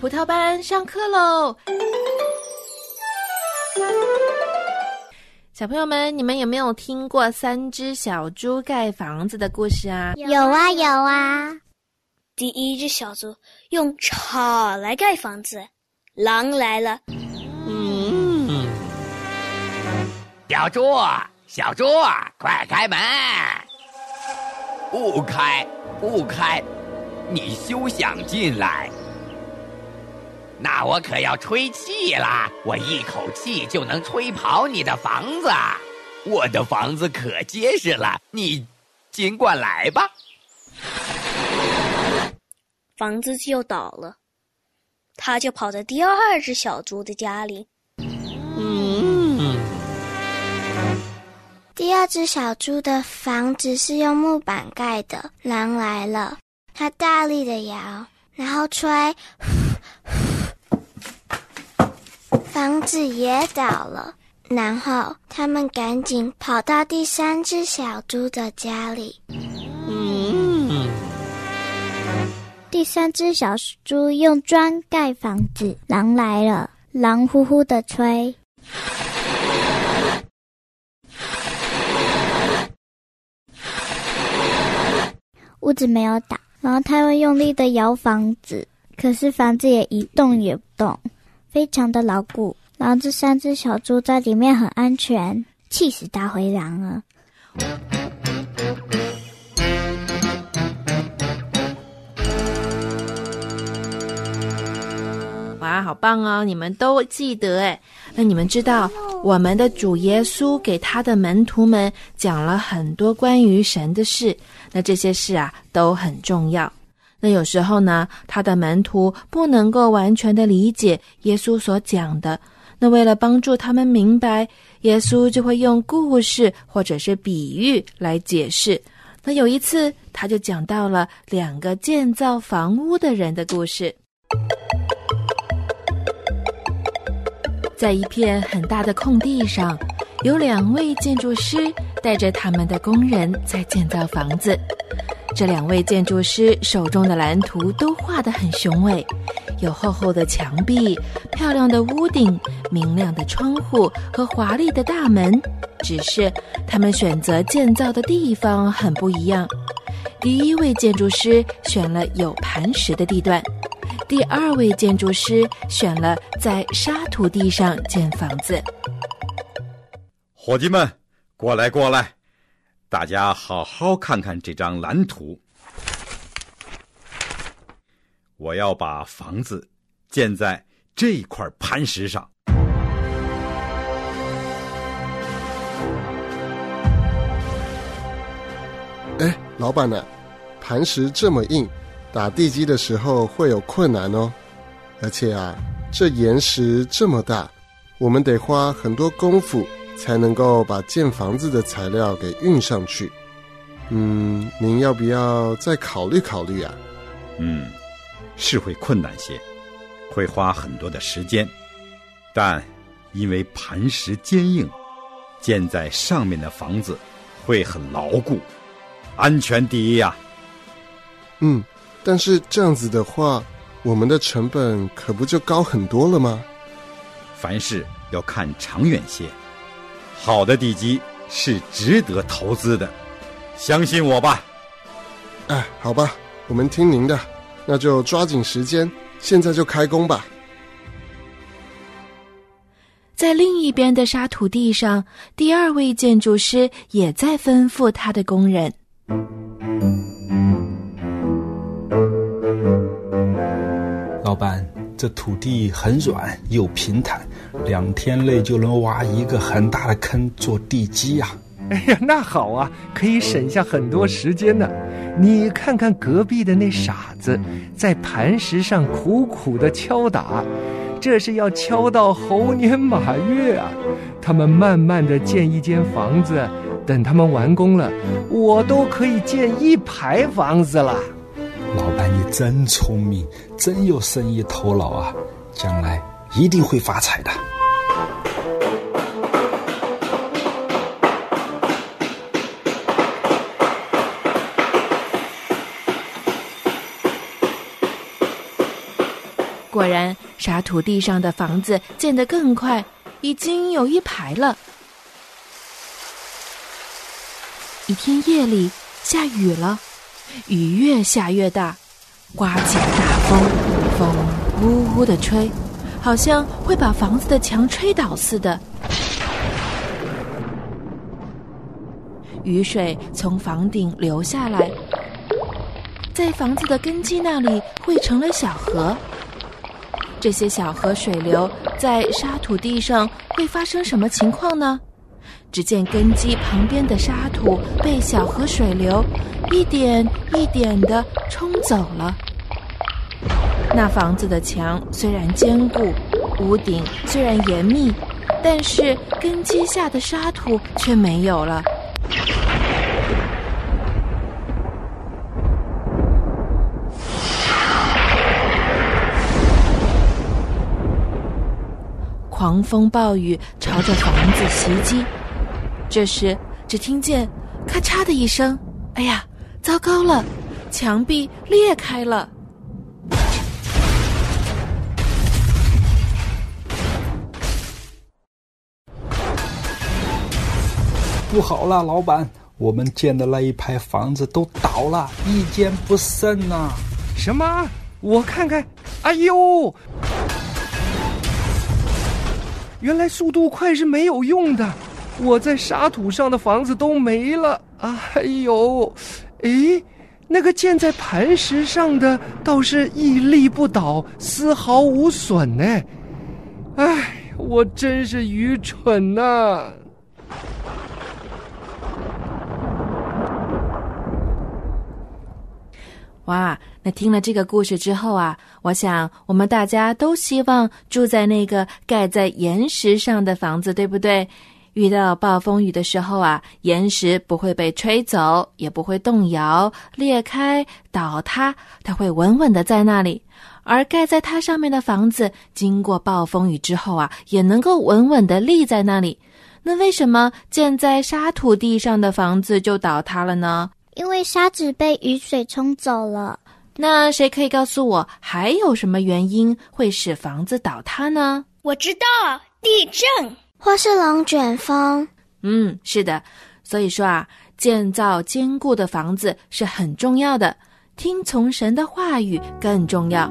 葡萄班上课喽！小朋友们，你们有没有听过三只小猪盖房子的故事啊？有啊，有啊。第一只小猪用草来盖房子，狼来了。嗯，小猪，小猪，快开门！不开，不开，你休想进来！那我可要吹气啦！我一口气就能吹跑你的房子，我的房子可结实了，你尽管来吧。房子就倒了，他就跑到第二只小猪的家里。嗯，第二只小猪的房子是用木板盖的。狼来了，他大力的摇，然后吹。房子也倒了，然后他们赶紧跑到第三只小猪的家里。第三只小猪用砖盖房子，狼来了，狼呼呼的吹，屋子没有倒，然后他又用力的摇房子，可是房子也一动也不动。非常的牢固，然后这三只小猪在里面很安全，气死大灰狼了！哇，好棒哦！你们都记得哎，那你们知道我们的主耶稣给他的门徒们讲了很多关于神的事，那这些事啊都很重要。那有时候呢，他的门徒不能够完全的理解耶稣所讲的。那为了帮助他们明白，耶稣就会用故事或者是比喻来解释。那有一次，他就讲到了两个建造房屋的人的故事。在一片很大的空地上，有两位建筑师带着他们的工人在建造房子。这两位建筑师手中的蓝图都画得很雄伟，有厚厚的墙壁、漂亮的屋顶、明亮的窗户和华丽的大门。只是他们选择建造的地方很不一样。第一位建筑师选了有磐石的地段，第二位建筑师选了在沙土地上建房子。伙计们，过来，过来。大家好好看看这张蓝图。我要把房子建在这块磐石上。哎，老板呢？磐石这么硬，打地基的时候会有困难哦。而且啊，这岩石这么大，我们得花很多功夫。才能够把建房子的材料给运上去。嗯，您要不要再考虑考虑啊？嗯，是会困难些，会花很多的时间，但因为磐石坚硬，建在上面的房子会很牢固，安全第一呀。嗯，但是这样子的话，我们的成本可不就高很多了吗？凡事要看长远些。好的地基是值得投资的，相信我吧。哎，好吧，我们听您的，那就抓紧时间，现在就开工吧。在另一边的沙土地上，第二位建筑师也在吩咐他的工人：“老板，这土地很软又平坦。”两天内就能挖一个很大的坑做地基呀！哎呀，那好啊，可以省下很多时间呢。你看看隔壁的那傻子，在磐石上苦苦的敲打，这是要敲到猴年马月啊！他们慢慢的建一间房子，等他们完工了，我都可以建一排房子了。老板，你真聪明，真有生意头脑啊！将来。一定会发财的。果然，沙土地上的房子建得更快，已经有一排了。一天夜里下雨了，雨越下越大，刮起大风，风呜呜的吹，好像会把房子的墙吹倒似的。雨水从房顶流下来，在房子的根基那里汇成了小河。这些小河水流在沙土地上会发生什么情况呢？只见根基旁边的沙土被小河水流一点一点的冲走了。那房子的墙虽然坚固，屋顶虽然严密，但是根基下的沙土却没有了。狂风暴雨朝着房子袭击，这时只听见“咔嚓”的一声，哎呀，糟糕了，墙壁裂开了！不好了，老板，我们建的那一排房子都倒了，一间不剩呐！什么？我看看，哎呦！原来速度快是没有用的，我在沙土上的房子都没了。哎呦，诶，那个建在磐石上的倒是屹立不倒，丝毫无损呢。哎，我真是愚蠢呐！哇，那听了这个故事之后啊，我想我们大家都希望住在那个盖在岩石上的房子，对不对？遇到暴风雨的时候啊，岩石不会被吹走，也不会动摇、裂开、倒塌，它会稳稳的在那里。而盖在它上面的房子，经过暴风雨之后啊，也能够稳稳的立在那里。那为什么建在沙土地上的房子就倒塌了呢？因为沙子被雨水冲走了，那谁可以告诉我还有什么原因会使房子倒塌呢？我知道，地震或是龙卷风。嗯，是的。所以说啊，建造坚固的房子是很重要的，听从神的话语更重要。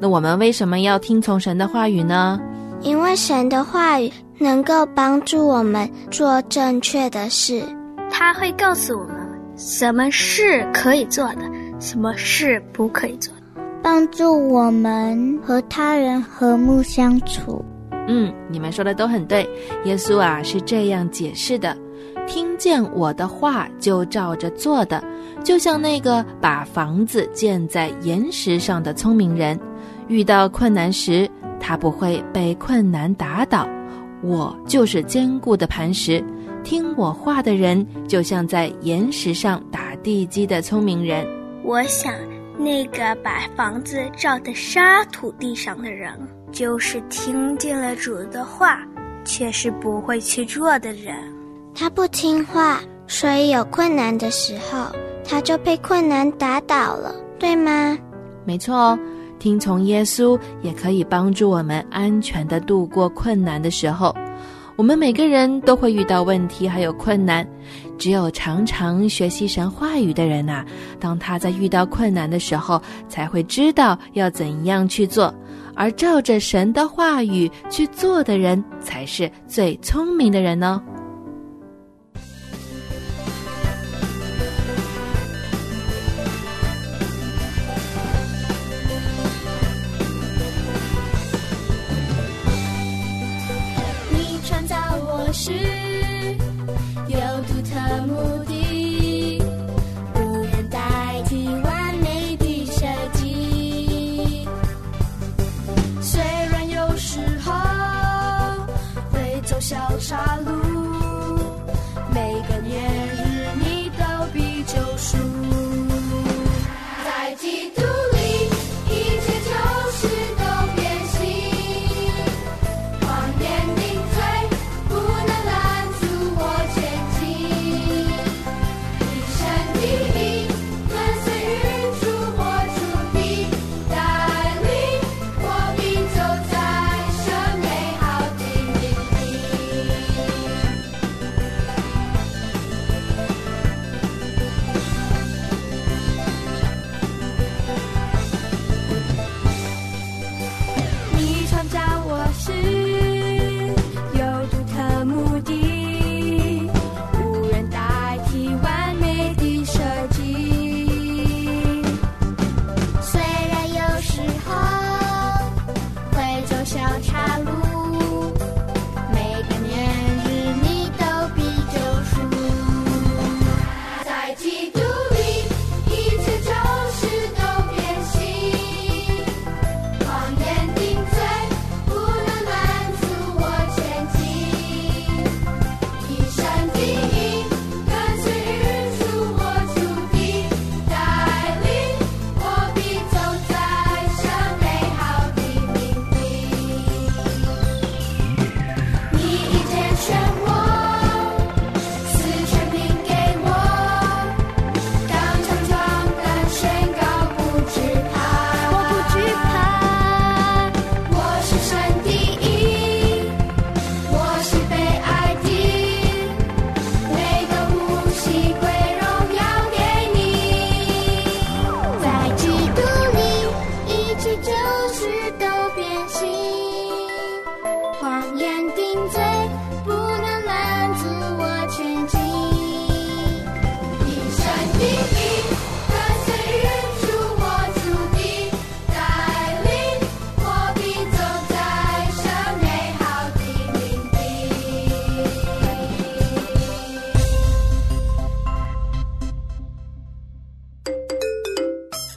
那我们为什么要听从神的话语呢？因为神的话语能够帮助我们做正确的事，他会告诉我们什么事可以做的，什么事不可以做，帮助我们和他人和睦相处。嗯，你们说的都很对。耶稣啊是这样解释的：听见我的话就照着做的，就像那个把房子建在岩石上的聪明人，遇到困难时。他不会被困难打倒，我就是坚固的磐石。听我话的人，就像在岩石上打地基的聪明人。我想，那个把房子照在沙土地上的人，就是听见了主的话，却是不会去做的人。他不听话，所以有困难的时候，他就被困难打倒了，对吗？没错哦。听从耶稣也可以帮助我们安全的度过困难的时候。我们每个人都会遇到问题，还有困难。只有常常学习神话语的人呐，当他在遇到困难的时候，才会知道要怎样去做。而照着神的话语去做的人，才是最聪明的人呢。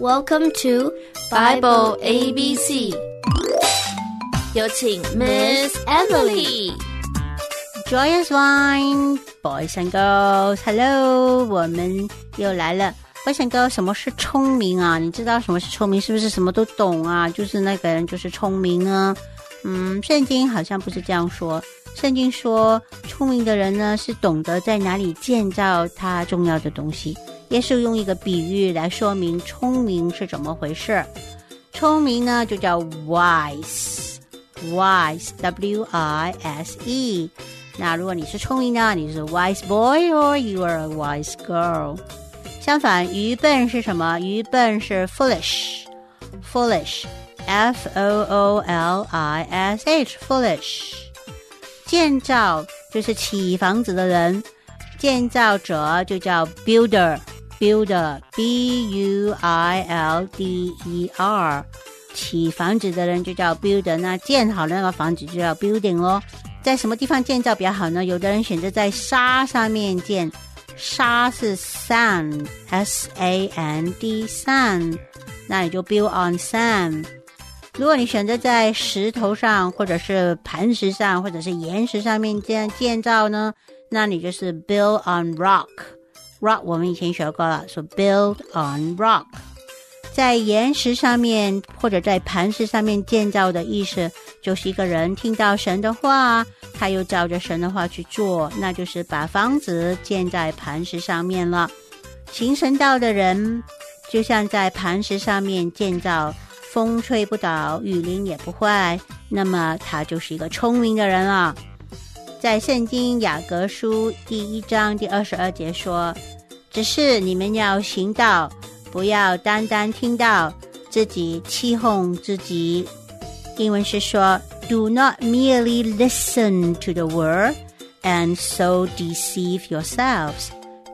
Welcome to Bible A B C。有请 Miss Emily。Joyous Wine Boys and Girls，Hello，我们又来了。Boys and Girls，什么是聪明啊？你知道什么是聪明？是不是什么都懂啊？就是那个人就是聪明呢？嗯，圣经好像不是这样说。圣经说，聪明的人呢是懂得在哪里建造他重要的东西。耶稣用一个比喻来说明聪明是怎么回事。聪明呢就叫 wise，wise，w i s e。那如果你是聪明呢，你是 wise boy or you are a wise girl。相反，愚笨是什么？愚笨是 foolish，foolish，f o o l i s h，foolish。建造就是起房子的人，建造者就叫 builder builder，builder，b u i l d e r。起房子的人就叫 builder，那建好那个房子就叫 building 咯。在什么地方建造比较好呢？有的人选择在沙上面建，沙是 sand，s a n d，sand，那你就 build on sand。如果你选择在石头上，或者是磐石上，或者是岩石上面建建造呢，那你就是 build on rock。Rock 我们以前学过了，说 build on rock。在岩石上面或者在磐石上面建造的意思，就是一个人听到神的话，他又照着神的话去做，那就是把房子建在磐石上面了。行神道的人，就像在磐石上面建造，风吹不倒，雨淋也不坏，那么他就是一个聪明的人了。在圣经雅各书第一章第二十二节说：“只是你们要行道。”不要单单听到自己起哄自己。英文是说：“Do not merely listen to the word and so deceive yourselves.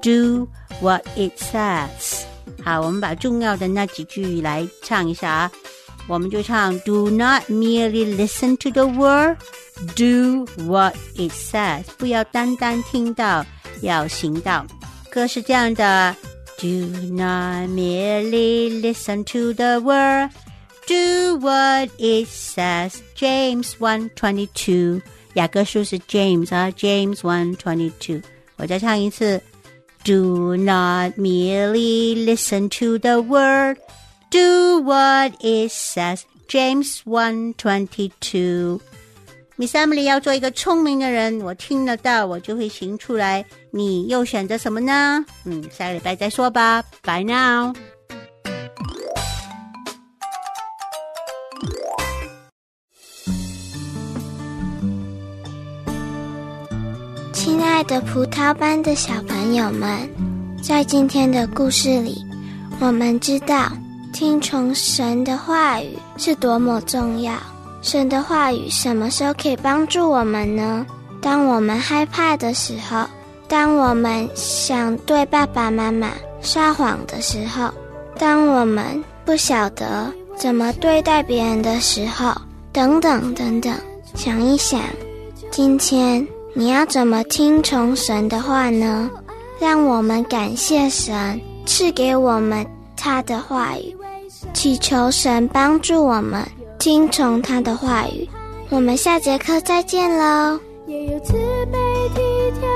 Do what it says.” 好，我们把重要的那几句来唱一下啊。我们就唱：“Do not merely listen to the word, do what it says.” 不要单单听到，要行道。歌是这样的。Do not merely listen to the word. Do what it says. James one twenty two. 雅各书是 James 啊，James one twenty two。我再唱一次。Do not merely listen to the word. Do what it says. James one twenty two. Miss Emily 要做一个聪明的人，我听得到，我就会行出来。你又选择什么呢？嗯，下个礼拜再说吧。Bye now。亲爱的葡萄班的小朋友们，在今天的故事里，我们知道听从神的话语是多么重要。神的话语什么时候可以帮助我们呢？当我们害怕的时候，当我们想对爸爸妈妈撒谎的时候，当我们不晓得怎么对待别人的时候，等等等等。想一想，今天你要怎么听从神的话呢？让我们感谢神赐给我们他的话语，祈求神帮助我们。听从他的话语，我们下节课再见喽。也有慈悲体贴